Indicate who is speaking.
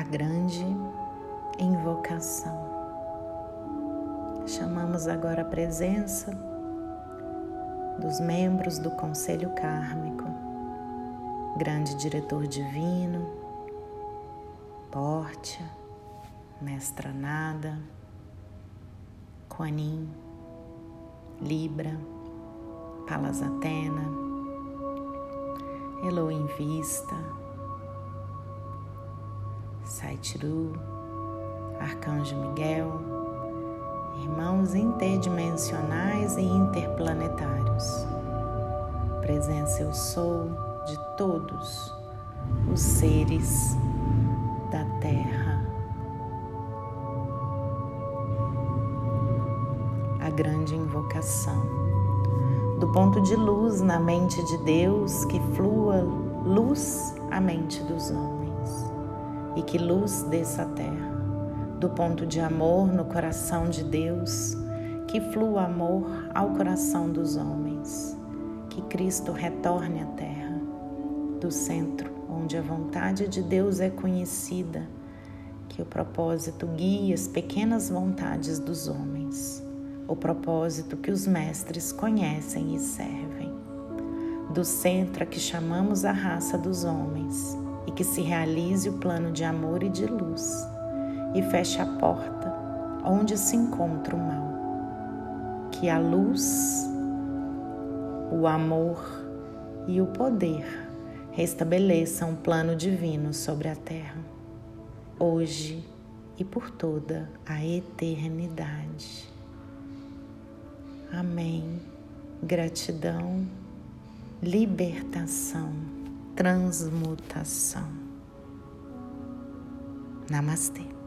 Speaker 1: a grande invocação. Chamamos agora a presença dos membros do Conselho Kármico, grande diretor divino, Portia, Mestra Nada, Quanin, Libra, Palas Atena, Elohim Vista, Saitiru, Arcanjo Miguel, irmãos interdimensionais e interplanetários. Presença eu sou de todos os seres da Terra. A grande invocação. Do ponto de luz na mente de Deus, que flua luz à mente dos homens e que luz desça à terra. Do ponto de amor no coração de Deus, que flua amor ao coração dos homens. Que Cristo retorne à terra, do centro onde a vontade de Deus é conhecida, que o propósito guie as pequenas vontades dos homens, o propósito que os mestres conhecem e servem. Do centro a que chamamos a raça dos homens, e que se realize o plano de amor e de luz e feche a porta onde se encontra o mal. Que a luz, o amor e o poder restabeleçam um plano divino sobre a terra, hoje e por toda a eternidade. Amém. Gratidão, libertação transmutação. Namastê.